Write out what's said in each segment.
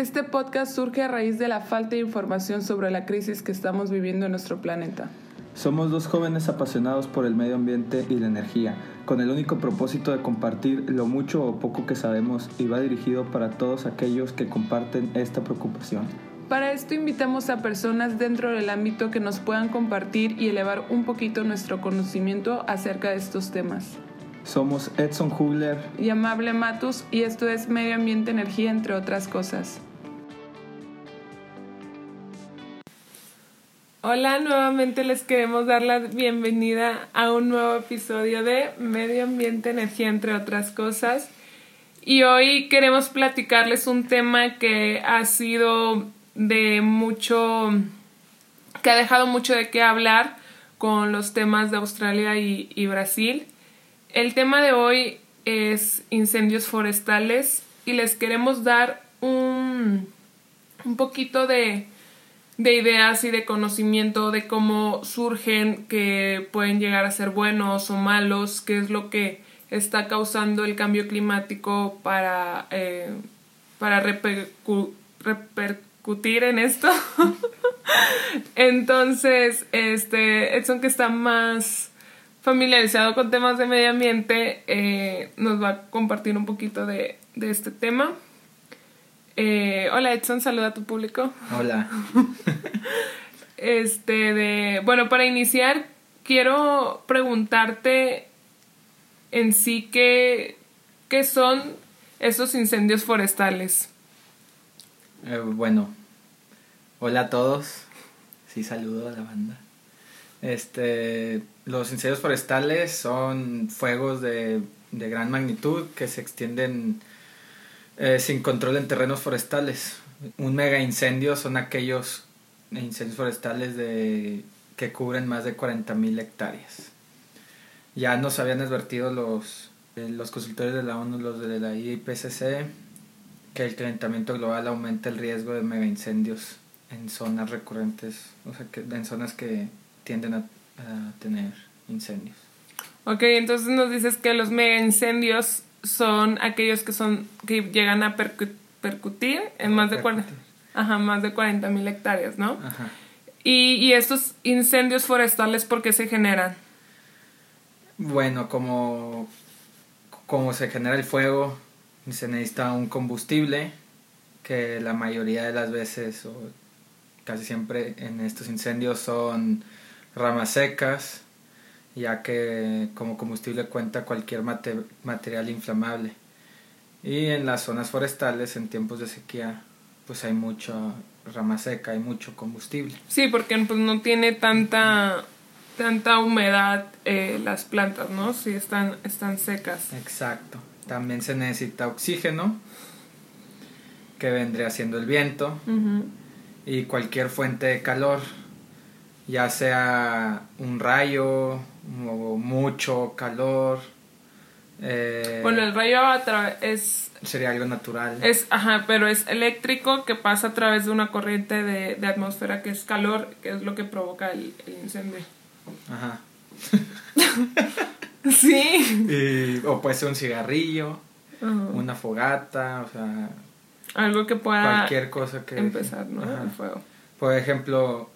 Este podcast surge a raíz de la falta de información sobre la crisis que estamos viviendo en nuestro planeta. Somos dos jóvenes apasionados por el medio ambiente y la energía, con el único propósito de compartir lo mucho o poco que sabemos y va dirigido para todos aquellos que comparten esta preocupación. Para esto invitamos a personas dentro del ámbito que nos puedan compartir y elevar un poquito nuestro conocimiento acerca de estos temas. Somos Edson Hugler y Amable Matus y esto es Medio Ambiente Energía entre otras cosas. Hola, nuevamente les queremos dar la bienvenida a un nuevo episodio de Medio Ambiente, Energía, entre otras cosas. Y hoy queremos platicarles un tema que ha sido de mucho, que ha dejado mucho de qué hablar con los temas de Australia y, y Brasil. El tema de hoy es incendios forestales y les queremos dar un, un poquito de de ideas y de conocimiento de cómo surgen, que pueden llegar a ser buenos o malos, qué es lo que está causando el cambio climático para, eh, para repercutir en esto. Entonces, este, Edson que está más familiarizado con temas de medio ambiente, eh, nos va a compartir un poquito de, de este tema. Eh, hola Edson, saluda a tu público. Hola. este, de, bueno, para iniciar, quiero preguntarte en sí qué, qué son esos incendios forestales. Eh, bueno, hola a todos. Sí, saludo a la banda. Este, los incendios forestales son fuegos de, de gran magnitud que se extienden eh, sin control en terrenos forestales. Un mega incendio son aquellos incendios forestales de, que cubren más de 40.000 hectáreas. Ya nos habían advertido los, eh, los consultores de la ONU, los de la IPCC, que el calentamiento global aumenta el riesgo de mega incendios en zonas recurrentes, o sea, que, en zonas que tienden a, a tener incendios. Ok, entonces nos dices que los mega incendios son aquellos que son que llegan a percutir en más de 40 ajá, más de 40 mil hectáreas, ¿no? Ajá. Y, y estos incendios forestales, ¿por qué se generan? Bueno, como, como se genera el fuego, se necesita un combustible que la mayoría de las veces o casi siempre en estos incendios son ramas secas ya que como combustible cuenta cualquier material inflamable. Y en las zonas forestales, en tiempos de sequía, pues hay mucha rama seca, hay mucho combustible. Sí, porque pues no tiene tanta tanta humedad eh, las plantas, ¿no? Si están, están secas. Exacto. También se necesita oxígeno, que vendría siendo el viento, y cualquier fuente de calor, ya sea un rayo, mucho calor. Eh, bueno, el rayo es... Sería algo natural. Es, ajá, pero es eléctrico que pasa a través de una corriente de, de atmósfera que es calor, que es lo que provoca el, incendio. Ajá. sí. o puede ser un cigarrillo, una fogata, o sea... Algo que pueda... Cualquier cosa que... Empezar, ¿no? El fuego. Por ejemplo,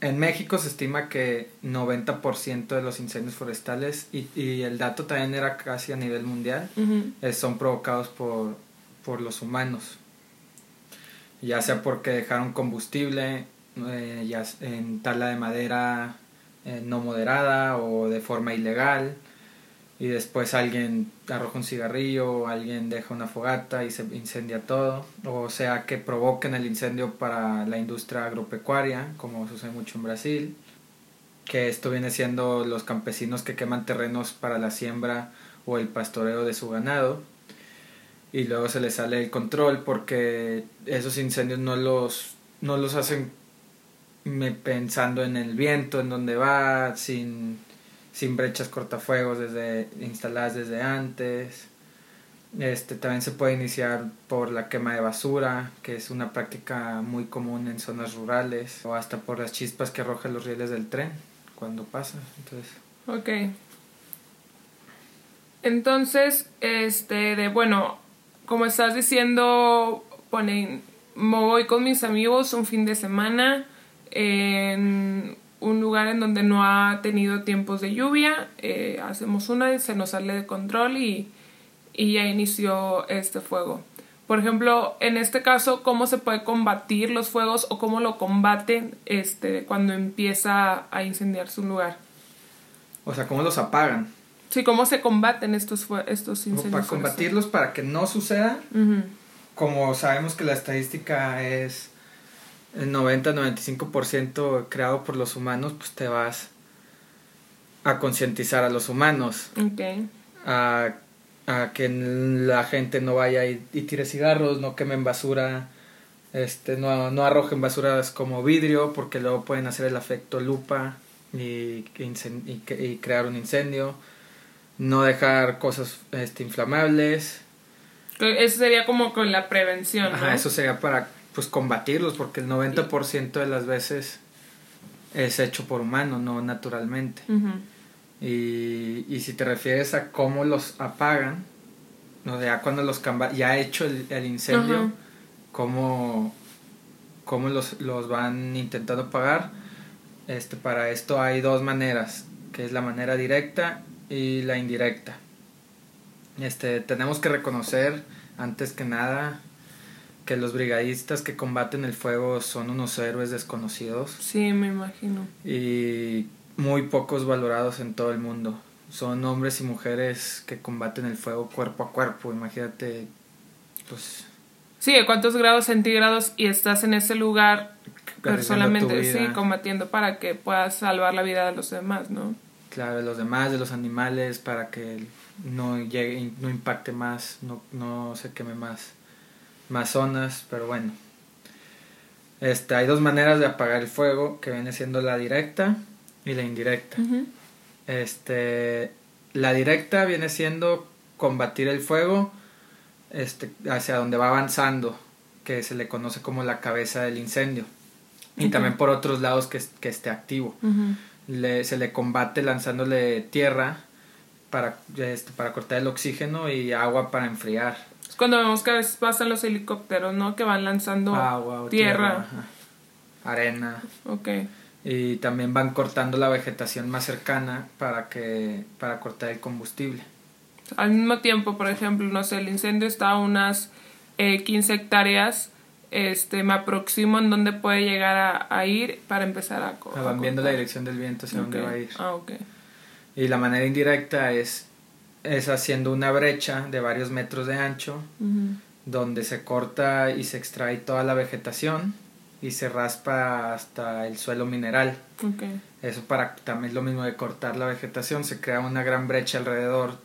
en México se estima que 90% de los incendios forestales, y, y, el dato también era casi a nivel mundial, eh, son provocados por, por los humanos. Ya sea porque dejaron combustible, eh, ya en tala de madera eh, no moderada o de forma ilegal, y después alguien arroja un cigarrillo, o alguien deja una fogata y se incendia todo, o sea que provoquen el incendio para la industria agropecuaria, como sucede mucho en Brasil, que esto viene siendo los campesinos que queman terrenos para la siembra o el pastoreo de su ganado, y luego se les sale el control porque esos incendios no los, no los hacen pensando en el viento, en donde va, sin sin brechas cortafuegos desde instaladas desde antes. Este también se puede iniciar por la quema de basura, que es una práctica muy común en zonas rurales, o hasta por las chispas que arrojan los rieles del tren cuando pasa. Entonces. Ok. Entonces, este, de bueno, como estás diciendo, ponen me voy con mis amigos un fin de semana en un lugar en donde no ha tenido tiempos de lluvia. Eh, hacemos una y se nos sale de control y, y ya inició este fuego. Por ejemplo, en este caso, ¿cómo se puede combatir los fuegos o cómo lo combaten este, cuando empieza a incendiarse un lugar? O sea, ¿cómo los apagan? Sí, ¿cómo se combaten estos, estos incendios? Para combatirlos, para que no suceda, como sabemos que la estadística es el 90-95% creado por los humanos, pues te vas a concientizar a los humanos. Okay. A, a, que la gente no vaya y, tire cigarros, no quemen basura, este, no, no arrojen basuras como vidrio, porque luego pueden hacer el efecto lupa y, y, crear un incendio. No dejar cosas este, inflamables. Eso sería como con la prevención. Ajá, eso sería para pues combatirlos, porque el 90% de las veces es hecho por humano, no naturalmente. y, y, si te refieres a cómo los apagan, o sea, cuando los ya ha hecho el, incendio, cómo, cómo los, los, van intentando apagar, este, para esto hay dos maneras, que es la manera directa y la indirecta. Este, tenemos que reconocer antes que nada que los brigadistas que combaten el fuego son unos héroes desconocidos. Sí, me imagino. Y muy pocos valorados en todo el mundo. Son hombres y mujeres que combaten el fuego cuerpo a cuerpo. Imagínate, pues... Sí, a cuántos grados centígrados y estás en ese lugar personalmente, sí, combatiendo para que puedas salvar la vida de los demás, ¿no? Claro, de los demás, de los animales, para que no llegue, no impacte más, no, no se queme más más zonas, pero bueno. Este, hay dos maneras de apagar el fuego, que viene siendo la directa y la indirecta. Este, la directa viene siendo combatir el fuego este, hacia donde va avanzando, que se le conoce como la cabeza del incendio. Y también por otros lados que, que esté activo. le, se le combate lanzándole tierra para, este, para cortar el oxígeno y agua para enfriar cuando vemos que a veces pasan los helicópteros, ¿no? Que van lanzando Agua, tierra. arena. Ok. Y también van cortando la vegetación más cercana para que para cortar el combustible. Al mismo tiempo, por ejemplo, no sé, el incendio está a unas eh, 15 hectáreas. Este, me aproximo en dónde puede llegar a, ir para empezar a, a Van viendo la dirección del viento hacia dónde va a ir. Ah, ok. Y la manera indirecta es es haciendo una brecha de varios metros de ancho, donde se corta y se extrae toda la vegetación y se raspa hasta el suelo mineral. Eso para también es lo mismo de cortar la vegetación, se crea una gran brecha alrededor,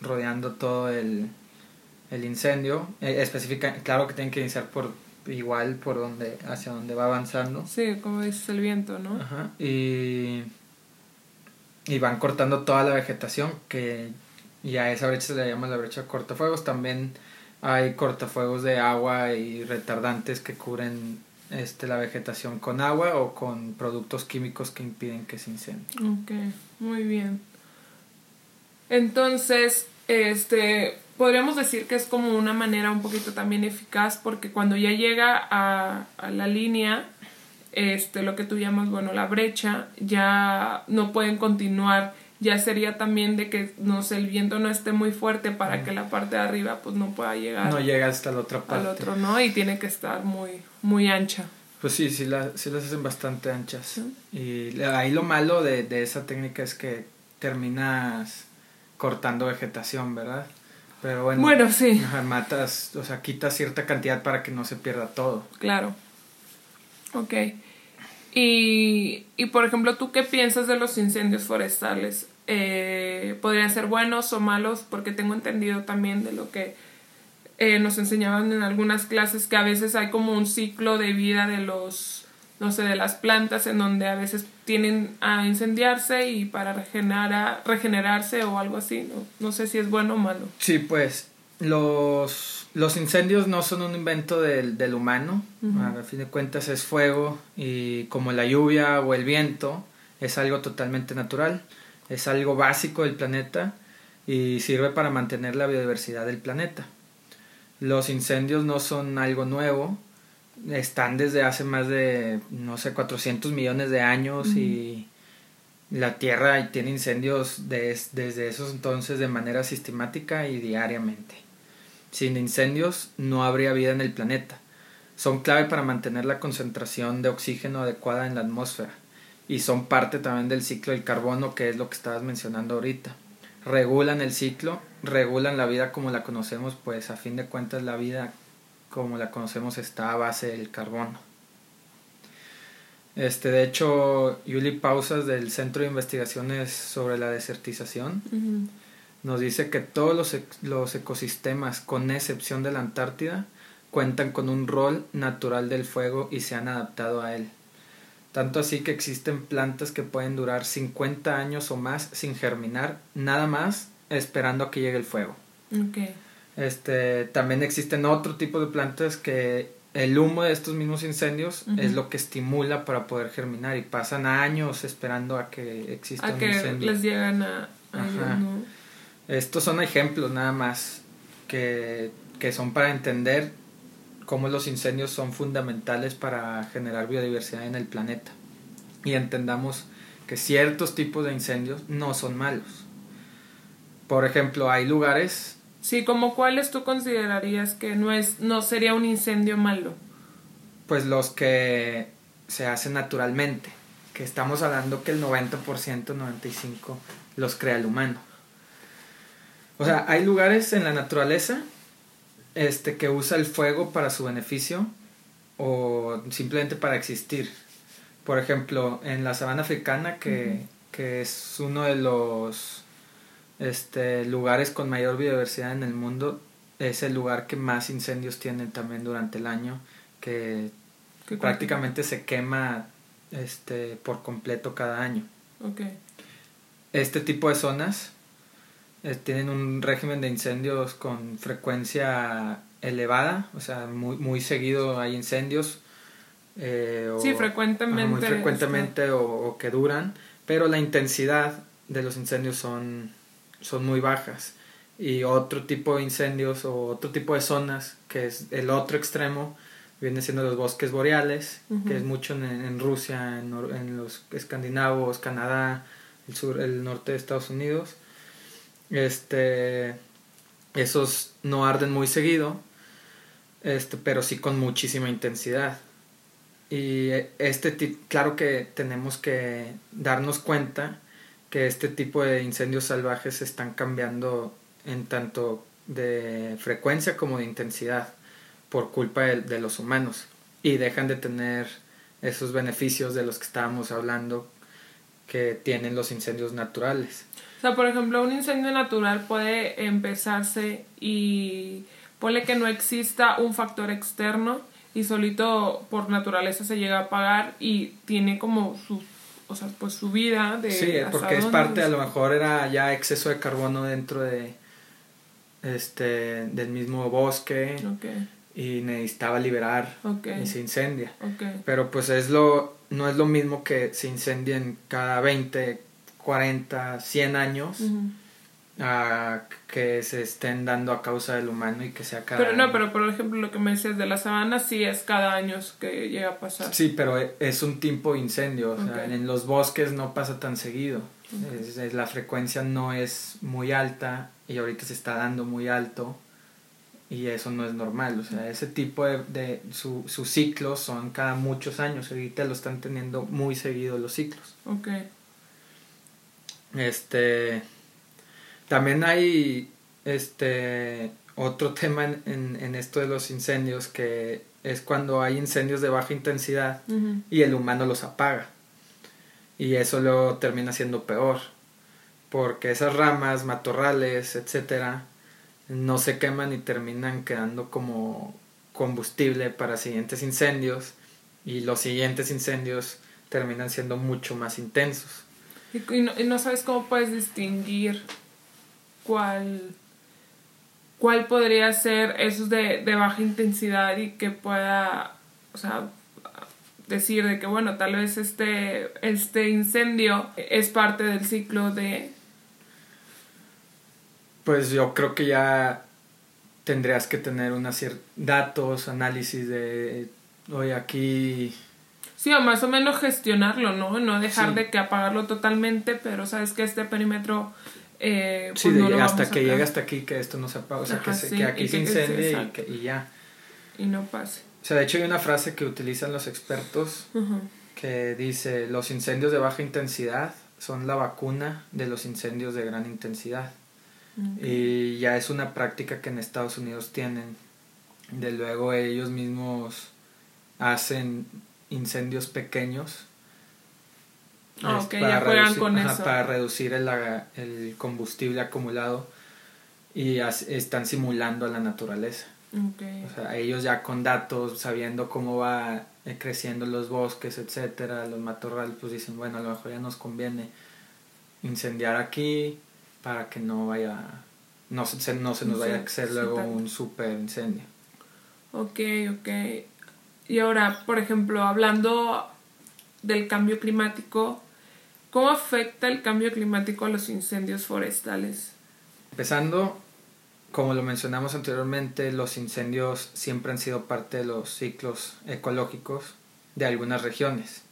rodeando todo el, el incendio. Eh, específica, claro que tienen que iniciar por igual por donde, hacia donde va avanzando. Sí, como dices el viento, ¿no? Ajá. Y, y van cortando toda la vegetación que y a esa brecha se le llama la brecha cortafuegos. También hay cortafuegos de agua y retardantes que cubren este, la vegetación con agua o con productos químicos que impiden que se incendie. Ok, muy bien. Entonces, este, podríamos decir que es como una manera un poquito también eficaz porque cuando ya llega a, a la línea, este, lo que tú llamas, bueno, la brecha, ya no pueden continuar ya sería también de que no sé, el viento no esté muy fuerte para que la parte de arriba pues no pueda llegar. No llega hasta la otra parte. Al otro, ¿no? Y tiene que estar muy, muy ancha. Pues sí, sí, la, sí las hacen bastante anchas. Y ahí lo malo de, de esa técnica es que terminas cortando vegetación, ¿verdad? Pero bueno, bueno sí. matas, o sea, quitas cierta cantidad para que no se pierda todo. Claro. Ok. Y, y por ejemplo, ¿tú qué piensas de los incendios forestales? Eh, ¿Podrían ser buenos o malos? Porque tengo entendido también de lo que eh, nos enseñaban en algunas clases que a veces hay como un ciclo de vida de los, no sé, de las plantas en donde a veces tienen a incendiarse y para regenerar, regenerarse o algo así. No, no sé si es bueno o malo. Sí, pues los, los incendios no son un invento del, del humano, a fin de cuentas es fuego y como la lluvia o el viento es algo totalmente natural, es algo básico del planeta y sirve para mantener la biodiversidad del planeta. Los incendios no son algo nuevo, están desde hace más de, no sé, 400 millones de años y la Tierra tiene incendios desde esos entonces de manera sistemática y diariamente. Sin incendios no habría vida en el planeta. Son clave para mantener la concentración de oxígeno adecuada en la atmósfera y son parte también del ciclo del carbono que es lo que estabas mencionando ahorita. Regulan el ciclo, regulan la vida como la conocemos, pues a fin de cuentas la vida como la conocemos está a base del carbono. Este, de hecho, Yuli Pausas del Centro de Investigaciones sobre la Desertización nos dice que todos los, los ecosistemas, con excepción de la Antártida, cuentan con un rol natural del fuego y se han adaptado a él. Tanto así que existen plantas que pueden durar 50 años o más sin germinar, nada más esperando a que llegue el fuego. Este, también existen otro tipo de plantas que el humo de estos mismos incendios es lo que estimula para poder germinar y pasan años esperando a que exista un que les llegan a, Estos son ejemplos nada más que, que son para entender cómo los incendios son fundamentales para generar biodiversidad en el planeta y entendamos que ciertos tipos de incendios no son malos. Por ejemplo, hay lugares Sí, como cuáles tú considerarías que no es no sería un incendio malo? Pues los que se hacen naturalmente, que estamos hablando que el 90%, 95 los crea el humano. O sea, hay lugares en la naturaleza este que usa el fuego para su beneficio o simplemente para existir. Por ejemplo, en la sabana africana que, que es uno de los este, lugares con mayor biodiversidad en el mundo es el lugar que más incendios tienen también durante el año, que prácticamente se quema este, por completo cada año. Este tipo de zonas tienen un régimen de incendios con frecuencia elevada, o sea, muy, muy seguido hay incendios. Eh, sí, frecuentemente. muy frecuentemente o, o, que duran, pero la intensidad de los incendios son son muy bajas. Y otro tipo de incendios o otro tipo de zonas, que es el otro extremo, viene siendo los bosques boreales, que es mucho en, Rusia, en, los escandinavos, Canadá, el sur, el norte de Estados Unidos. Este, esos no arden muy seguido, este, pero sí con muchísima intensidad. Y este claro que tenemos que darnos cuenta que este tipo de incendios salvajes están cambiando en tanto de frecuencia como de intensidad por culpa de, los humanos y dejan de tener esos beneficios de los que estábamos hablando que tienen los incendios naturales. O sea, por ejemplo, un incendio natural puede empezarse y pone que no exista un factor externo y solito por naturaleza se llega a apagar y tiene como sus o sea, pues su vida de... Sí, porque es parte, a lo mejor era ya exceso de carbono dentro de este del mismo bosque y necesitaba liberar y se incendia. Pero pues es lo no es lo mismo que se incendien cada 20, 40, 100 años a que se estén dando a causa del humano y que sea cada Pero no, pero por ejemplo lo que me decías de la sabana sí es cada año que llega a pasar. Sí, pero e, es un tipo de incendio, o sea, en los bosques no pasa tan seguido. Es, la frecuencia no es muy alta y ahorita se está dando muy alto y eso no es normal, o sea, ese tipo de, de su, sus ciclos son cada muchos años, ahorita lo están teniendo muy seguido los ciclos. Ok. Este también hay este otro tema en, en, esto de los incendios que es cuando hay incendios de baja intensidad y el humano los apaga. Y eso lo termina siendo peor. Porque esas ramas, matorrales, etcétera, no se queman y terminan quedando como combustible para siguientes incendios. Y los siguientes incendios terminan siendo mucho más intensos. Y, no, no sabes cómo puedes distinguir cuál, cuál podría ser esos de, de baja intensidad y que pueda, o sea, decir de que bueno, tal vez este, este incendio es parte del ciclo de... Pues yo creo que ya tendrías que tener una datos, análisis de Oye, aquí... Sí, o más o menos gestionarlo, ¿no? No dejar de que apagarlo totalmente, pero sabes que este perímetro... Eh, sí, pues hasta que llegue hasta aquí, que esto no se apague, o sea, que, aquí se incendie y, que, y ya. Y no pase. O sea, de hecho hay una frase que utilizan los expertos que dice, los incendios de baja intensidad son la vacuna de los incendios de gran intensidad. Y ya es una práctica que en Estados Unidos tienen. De luego ellos mismos hacen incendios pequeños. Ah, para, reducir, con eso. para reducir el, el, combustible acumulado y están simulando a la naturaleza. O sea, ellos ya con datos, sabiendo cómo va eh, creciendo los bosques, etcétera, los matorrales, pues dicen, bueno, a lo mejor ya nos conviene incendiar aquí para que no vaya, no se, no se nos vaya a hacer luego un super incendio. Ok, ok. Y ahora, por ejemplo, hablando del cambio climático, ¿cómo afecta el cambio climático a los incendios forestales? Empezando, como lo mencionamos anteriormente, los incendios siempre han sido parte de los ciclos ecológicos de algunas regiones,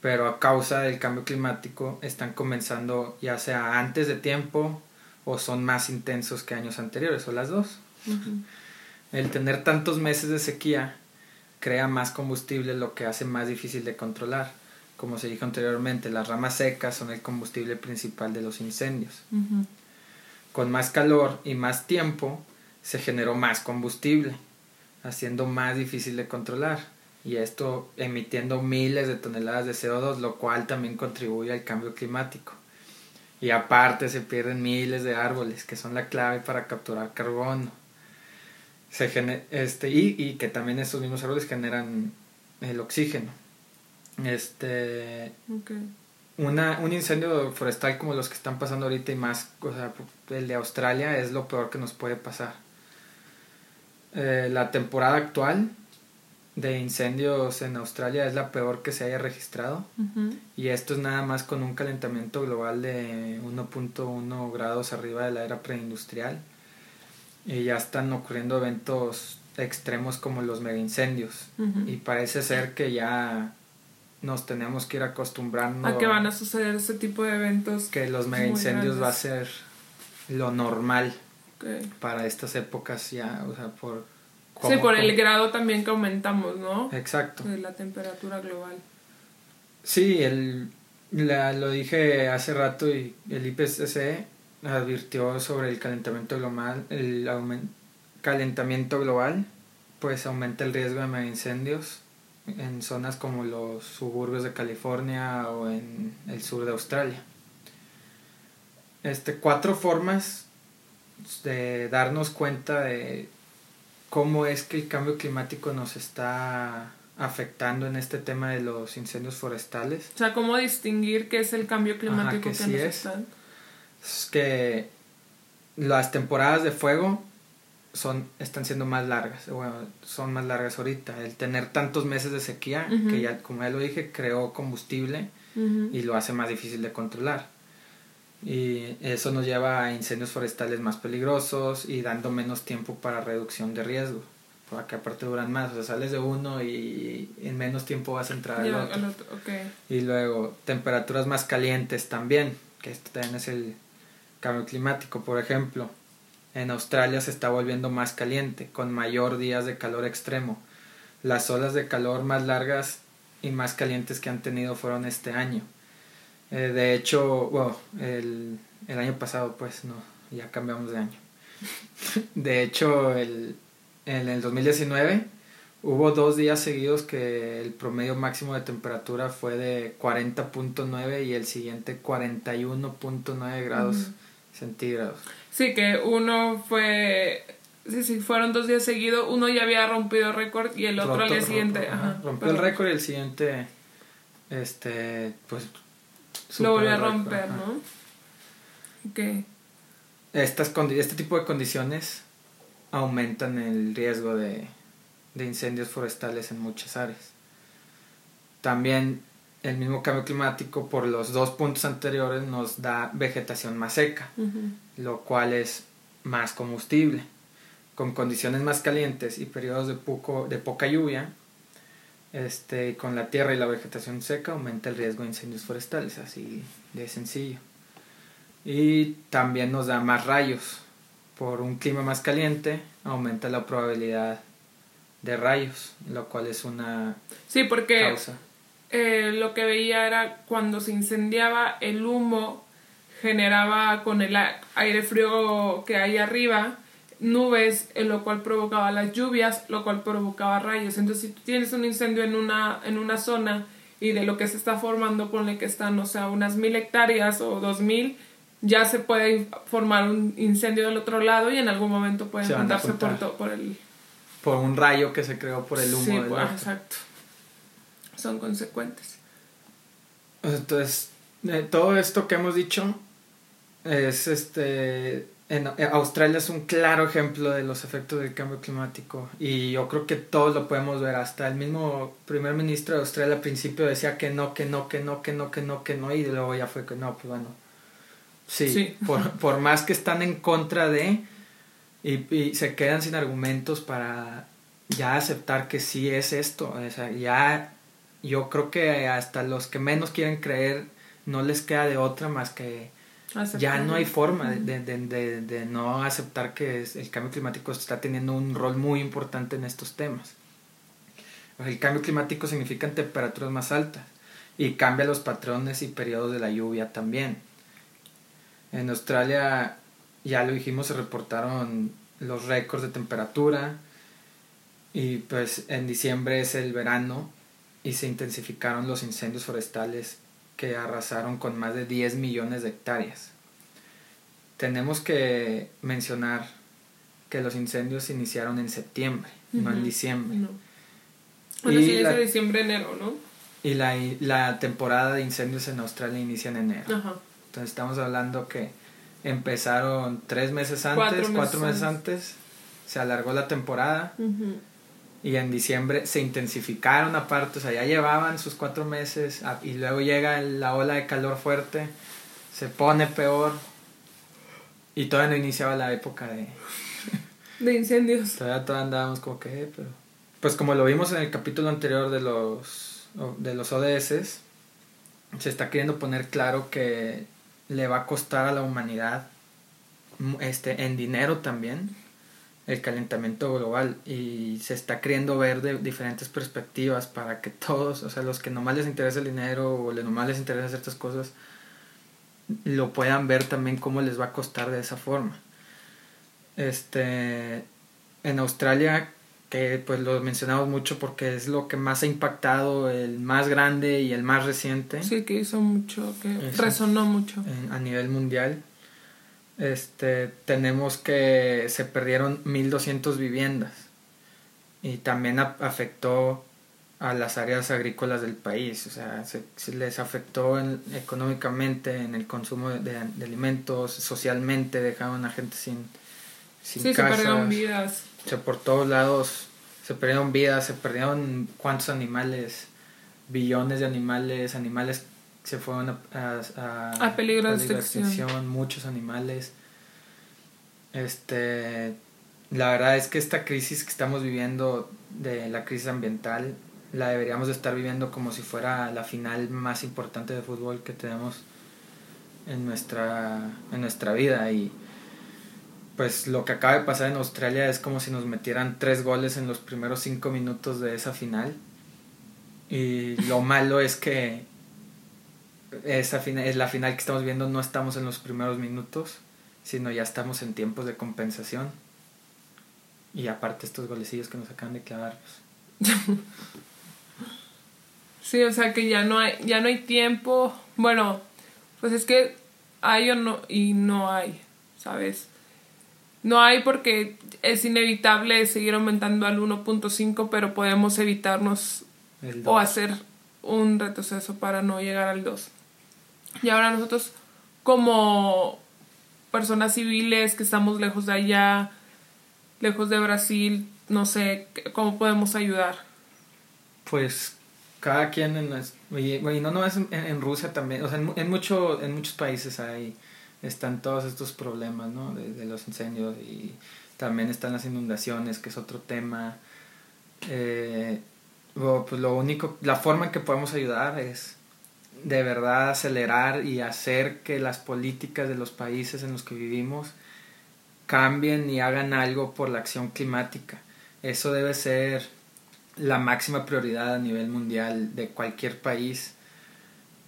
pero a causa del cambio climático están comenzando ya sea antes de tiempo o son más intensos que años anteriores, o las dos. El tener tantos meses de sequía crea más combustible, lo que hace más difícil de controlar. Como se dijo anteriormente, las ramas secas son el combustible principal de los incendios con más calor y más tiempo se generó más combustible, haciendo más difícil de controlar. Y esto emitiendo miles de toneladas de CO2, lo cual también contribuye al cambio climático. Y aparte se pierden miles de árboles, que son la clave para capturar carbono. Se este, y, y que también estos mismos árboles generan el oxígeno. Este, una, un incendio forestal como los que están pasando ahorita y más, o sea, el de Australia es lo peor que nos puede pasar. Eh, la temporada actual de incendios en Australia es la peor que se haya registrado y esto es nada más con un calentamiento global de 1.1 grados arriba de la era preindustrial y ya están ocurriendo eventos extremos como los mega incendios y parece ser que ya nos tenemos que ir acostumbrando a que van a suceder ese tipo de eventos. Que los mega incendios va a ser lo normal para estas épocas ya, o sea, por... Sí, por el grado también que aumentamos, ¿no? Exacto. De la temperatura global. Sí, el, la, lo dije hace rato y el IPCC advirtió sobre el calentamiento global, el calentamiento global, pues aumenta el riesgo de incendios en zonas como los suburbios de California o en el sur de Australia. Este, cuatro formas de darnos cuenta de cómo es que el cambio climático nos está afectando en este tema de los incendios forestales. O sea, cómo distinguir qué es el cambio climático que, nos es. Es que las temporadas de fuego son, están siendo más largas, bueno, son más largas ahorita. El tener tantos meses de sequía, que ya, como ya lo dije, creó combustible y lo hace más difícil de controlar. Y eso nos lleva a incendios forestales más peligrosos y dando menos tiempo para reducción de riesgo, porque aparte duran más, o sea, sales de uno y en menos tiempo vas a entrar al otro. Y luego temperaturas más calientes también, que esto también es el cambio climático, por ejemplo en Australia se está volviendo más caliente, con mayor días de calor extremo. Las olas de calor más largas y más calientes que han tenido fueron este año. Eh, de hecho, bueno, el, el, año pasado, pues no, ya cambiamos de año. de hecho, el, en el 2019 hubo dos días seguidos que el promedio máximo de temperatura fue de 40.9 y el siguiente 41.9 grados centígrados. Sí, que uno fue. Sí, sí, fueron dos días seguidos. Uno ya había rompido récord y el otro al día siguiente. rompió el récord y el siguiente. Este. Pues. Lo volvió a romper, ¿no? Ok. Estas este tipo de condiciones aumentan el riesgo de, de incendios forestales en muchas áreas. También el mismo cambio climático por los dos puntos anteriores nos da vegetación más seca, lo cual es más combustible. Con condiciones más calientes y periodos de, poco, de poca lluvia, Este, con la tierra y la vegetación seca aumenta el riesgo de incendios forestales, así de sencillo. Y también nos da más rayos. Por un clima más caliente aumenta la probabilidad de rayos, lo cual es una Sí, porque causa. Eh, lo que veía era cuando se incendiaba el humo generaba con el aire frío que hay arriba nubes, en lo cual provocaba las lluvias, lo cual provocaba rayos. Entonces, si tú tienes un incendio en una, en una zona y de lo que se está formando, ponle que están, o sea, unas mil hectáreas o dos mil, ya se puede formar un incendio del otro lado y en algún momento pueden Se van a juntarse por, por el Por un rayo que se creó por el humo Sí, del pues, exacto. Son consecuentes. Entonces, eh, todo esto que hemos dicho es este. En, en Australia es un claro ejemplo de los efectos del cambio climático y yo creo que todos lo podemos ver. Hasta el mismo primer ministro de Australia al principio decía que no, que no, que no, que no, que no, que no y luego ya fue que no, pues bueno. Sí, Sí. Por, por más que están en contra de y, y se quedan sin argumentos para ya aceptar que sí es esto. O sea, ya yo creo que hasta los que menos quieren creer no les queda de otra más que ya no hay forma de, de, de- de- de no aceptar que es- el cambio climático está teniendo un rol muy importante en estos temas. El cambio climático significa temperaturas más altas y cambia los patrones y periodos de la lluvia también. En Australia, ya lo dijimos, se reportaron los récords de temperatura y pues en diciembre es el verano y se intensificaron los incendios forestales que arrasaron con más de 10 millones de hectáreas. Tenemos que mencionar que los incendios se iniciaron en septiembre, no en diciembre. No. Bueno, Y sí, la- es de diciembre, enero, ¿no? Y la, la temporada de incendios en Australia inicia en enero. Ajá. Entonces estamos hablando que empezaron tres meses antes, Cuatro cuatro meses antes, se alargó la temporada Ujú. Y en diciembre se intensificaron aparte, o sea, ya llevaban sus cuatro meses a- y luego llega la ola de calor fuerte, se pone peor y todavía no iniciaba la época de... De incendios. Todavía, todavía andábamos como que... eh, pero... Pues como lo vimos en el capítulo anterior de los, de los ODS, se está queriendo poner claro que le va a costar a la humanidad mm, este en dinero también el calentamiento global y se está queriendo ver de diferentes perspectivas para que todos, o sea, los que nomás les interesa el dinero o le nomás les interesa ciertas cosas, lo puedan ver también cómo les va a costar de esa forma. Este, en Australia, que pues lo mencionamos mucho porque es lo que más ha impactado, el más grande y el más reciente Sí, que hizo mucho, que Eso. resonó mucho. en- a nivel mundial. Este, tenemos que se perdieron 1200 viviendas. Y también a- afectó a las áreas agrícolas del país, o sea, se, se les afectó en- económicamente en el consumo de, de alimentos, socialmente dejaron a gente sin, sin Sí, se casas, perdieron vidas. o sea, por todos lados se perdieron vidas, se perdieron cuántos animales, billones de animales, animales se fueron a, a, A peligro de extinción. muchos animales. Este, la verdad es que esta crisis que estamos viviendo de la crisis ambiental la deberíamos de estar viviendo como si fuera la final más importante de fútbol que tenemos en nuestra en nuestra vida y pues lo que acaba de pasar en Australia es como si nos metieran tres goles en los primeros cinco minutos de esa final y lo malo es que esa final, es la final que estamos viendo no estamos en los primeros minutos sino ya estamos en tiempos de compensación y aparte estos golecillos que nos acaban de clavar pues, Sí, o sea que ya no hay, ya no hay tiempo. Bueno, pues es que hay o no, y no hay, ¿sabes? No hay porque es inevitable seguir aumentando al 1.5, pero podemos evitarnos o hacer un retroceso para no llegar al 2. Y ahora nosotros como personas civiles que estamos lejos de allá, lejos de Brasil, no sé, ¿cómo podemos ayudar? pues cada quien en y no no es en, en Rusia también o sea en, en mucho en muchos países hay están todos estos problemas no de, de los incendios y también están las inundaciones que es otro tema Eh, pues lo único, la forma en que podemos ayudar es de verdad acelerar y hacer que las políticas de los países en los que vivimos cambien y hagan algo por la acción climática. Eso debe ser la máxima prioridad a nivel mundial de cualquier país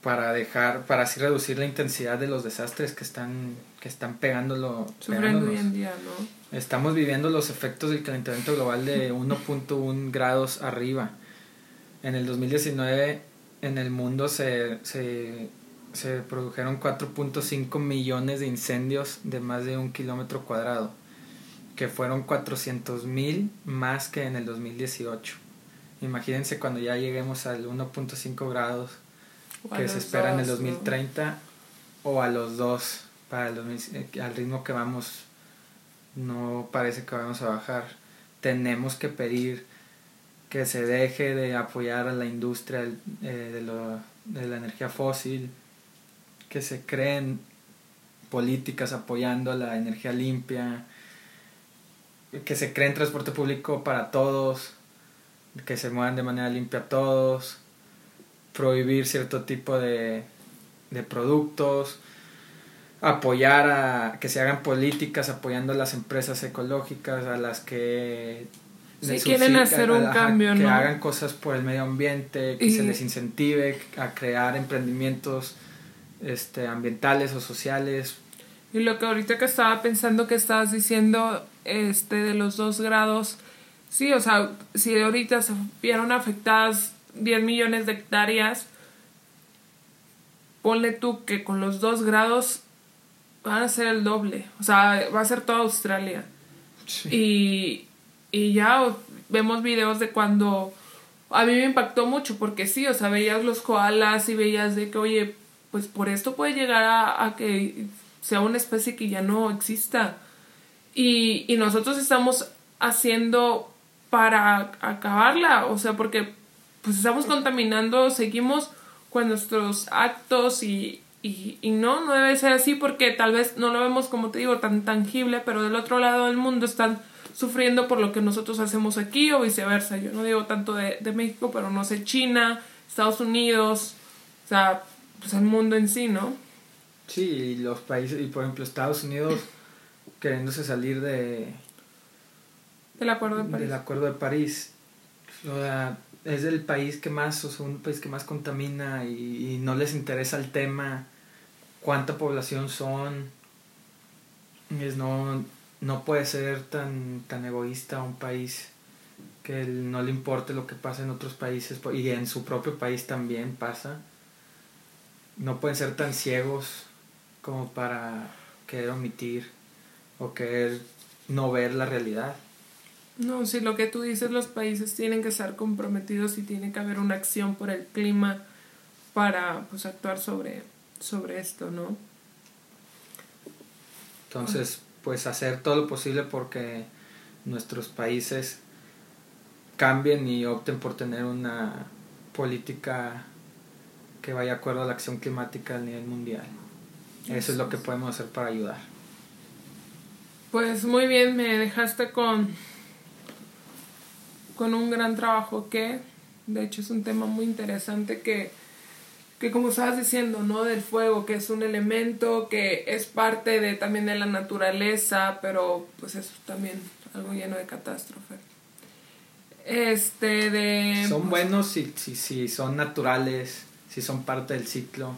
para dejar, para así reducir la intensidad de los desastres que están, que están pegándolo. Sufriendo hoy en día, ¿no? Estamos viviendo los efectos del calentamiento global de 1.1 grados arriba. En el 2019 en el mundo se, se, se produjeron 4.5 millones de incendios de más de un kilómetro cuadrado, que fueron 400 mil más que en el 2018. Imagínense cuando ya lleguemos al 1.5 grados que se espera en el 2030 o a los 2 para el eh, al ritmo que vamos no parece que vamos a bajar. Tenemos que pedir que se deje de apoyar a la industria eh, de, lo, de la energía fósil, que se creen políticas apoyando la energía limpia, que se creen transporte público para todos, que se muevan de manera limpia todos, prohibir cierto tipo de, de productos, apoyar a que se hagan políticas apoyando a las empresas ecológicas, a las que si quieren hacer un cambio, que hagan cosas por el medio ambiente, que se les incentive a crear emprendimientos este, ambientales o sociales. Y lo que ahorita que estaba pensando que estabas diciendo este, de los dos grados, sí, o sea, si ahorita se vieron afectadas 10 millones de hectáreas, ponle tú que con los dos grados van a ser el doble, o sea, va a ser toda Australia. Y, y ya vemos videos de cuando a mí me impactó mucho porque sí, o sea, veías los koalas y veías de que, oye, pues por esto puede llegar a, que sea una especie que ya no exista. Y, y nosotros estamos haciendo para acabarla, o sea, porque pues estamos contaminando, seguimos con nuestros actos y, y, y, no, no debe ser así porque tal vez no lo vemos como te digo tan tangible, pero del otro lado del mundo están sufriendo por lo que nosotros hacemos aquí o viceversa. Yo no digo tanto de, de México, pero no sé, China, Estados Unidos, o sea, pues el mundo en sí, ¿no? Sí, y los países, y por ejemplo Estados Unidos queriéndose salir de... Del Acuerdo de París. Del Acuerdo de París. O sea, es el país que más, o sea, un país que más contamina y, y no les interesa el tema, cuánta población son. Es no, no puede ser tan, tan egoísta un país que no le importe lo que pasa en otros países y en su propio país también pasa. No pueden ser tan ciegos como para querer omitir o querer no ver la realidad. No, si lo que tú dices, los países tienen que estar comprometidos y tiene que haber una acción por el clima para pues actuar sobre, sobre esto, ¿no? Entonces, pues hacer todo lo posible porque nuestros países cambien y opten por tener una política que vaya de acuerdo a la acción climática a nivel mundial. Eso es lo que podemos hacer para ayudar. Pues muy bien, me dejaste con con un gran trabajo que de hecho es un tema muy interesante que que como estabas diciendo, ¿no? Del fuego, que es un elemento que es parte de también de la naturaleza, pero pues es también algo lleno de catástrofe. Este de son buenos si, si, si son naturales, si son parte del ciclo,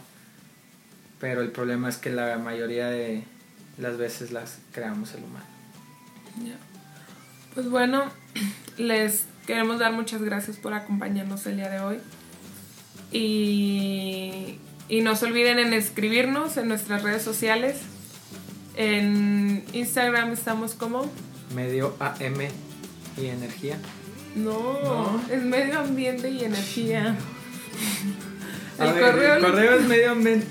pero el problema es que la mayoría de las veces las creamos el humano. Pues bueno, les queremos dar muchas gracias por acompañarnos el día de hoy. Y, y no se olviden en escribirnos en nuestras redes sociales. En Instagram estamos como medio AM y energía. No, es medio ambiente y energía. el, correo, es medio ambiente.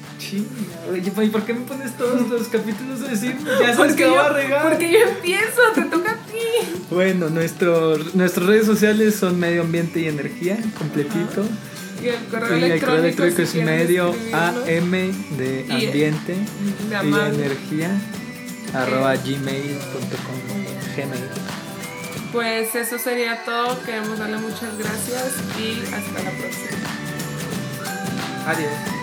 ¿Y por qué me pones todos los capítulos a decir? Ya sabes que va a regar. Porque yo empiezo, te toca a ti. Bueno, nuestro, nuestras redes sociales son medio ambiente y energía, completito. Y el correo, electrónico, es medio AM de ambiente y, energía arroba gmail.com gmail. pues eso sería todo. Queremos darle muchas gracias y hasta la próxima. Adiós.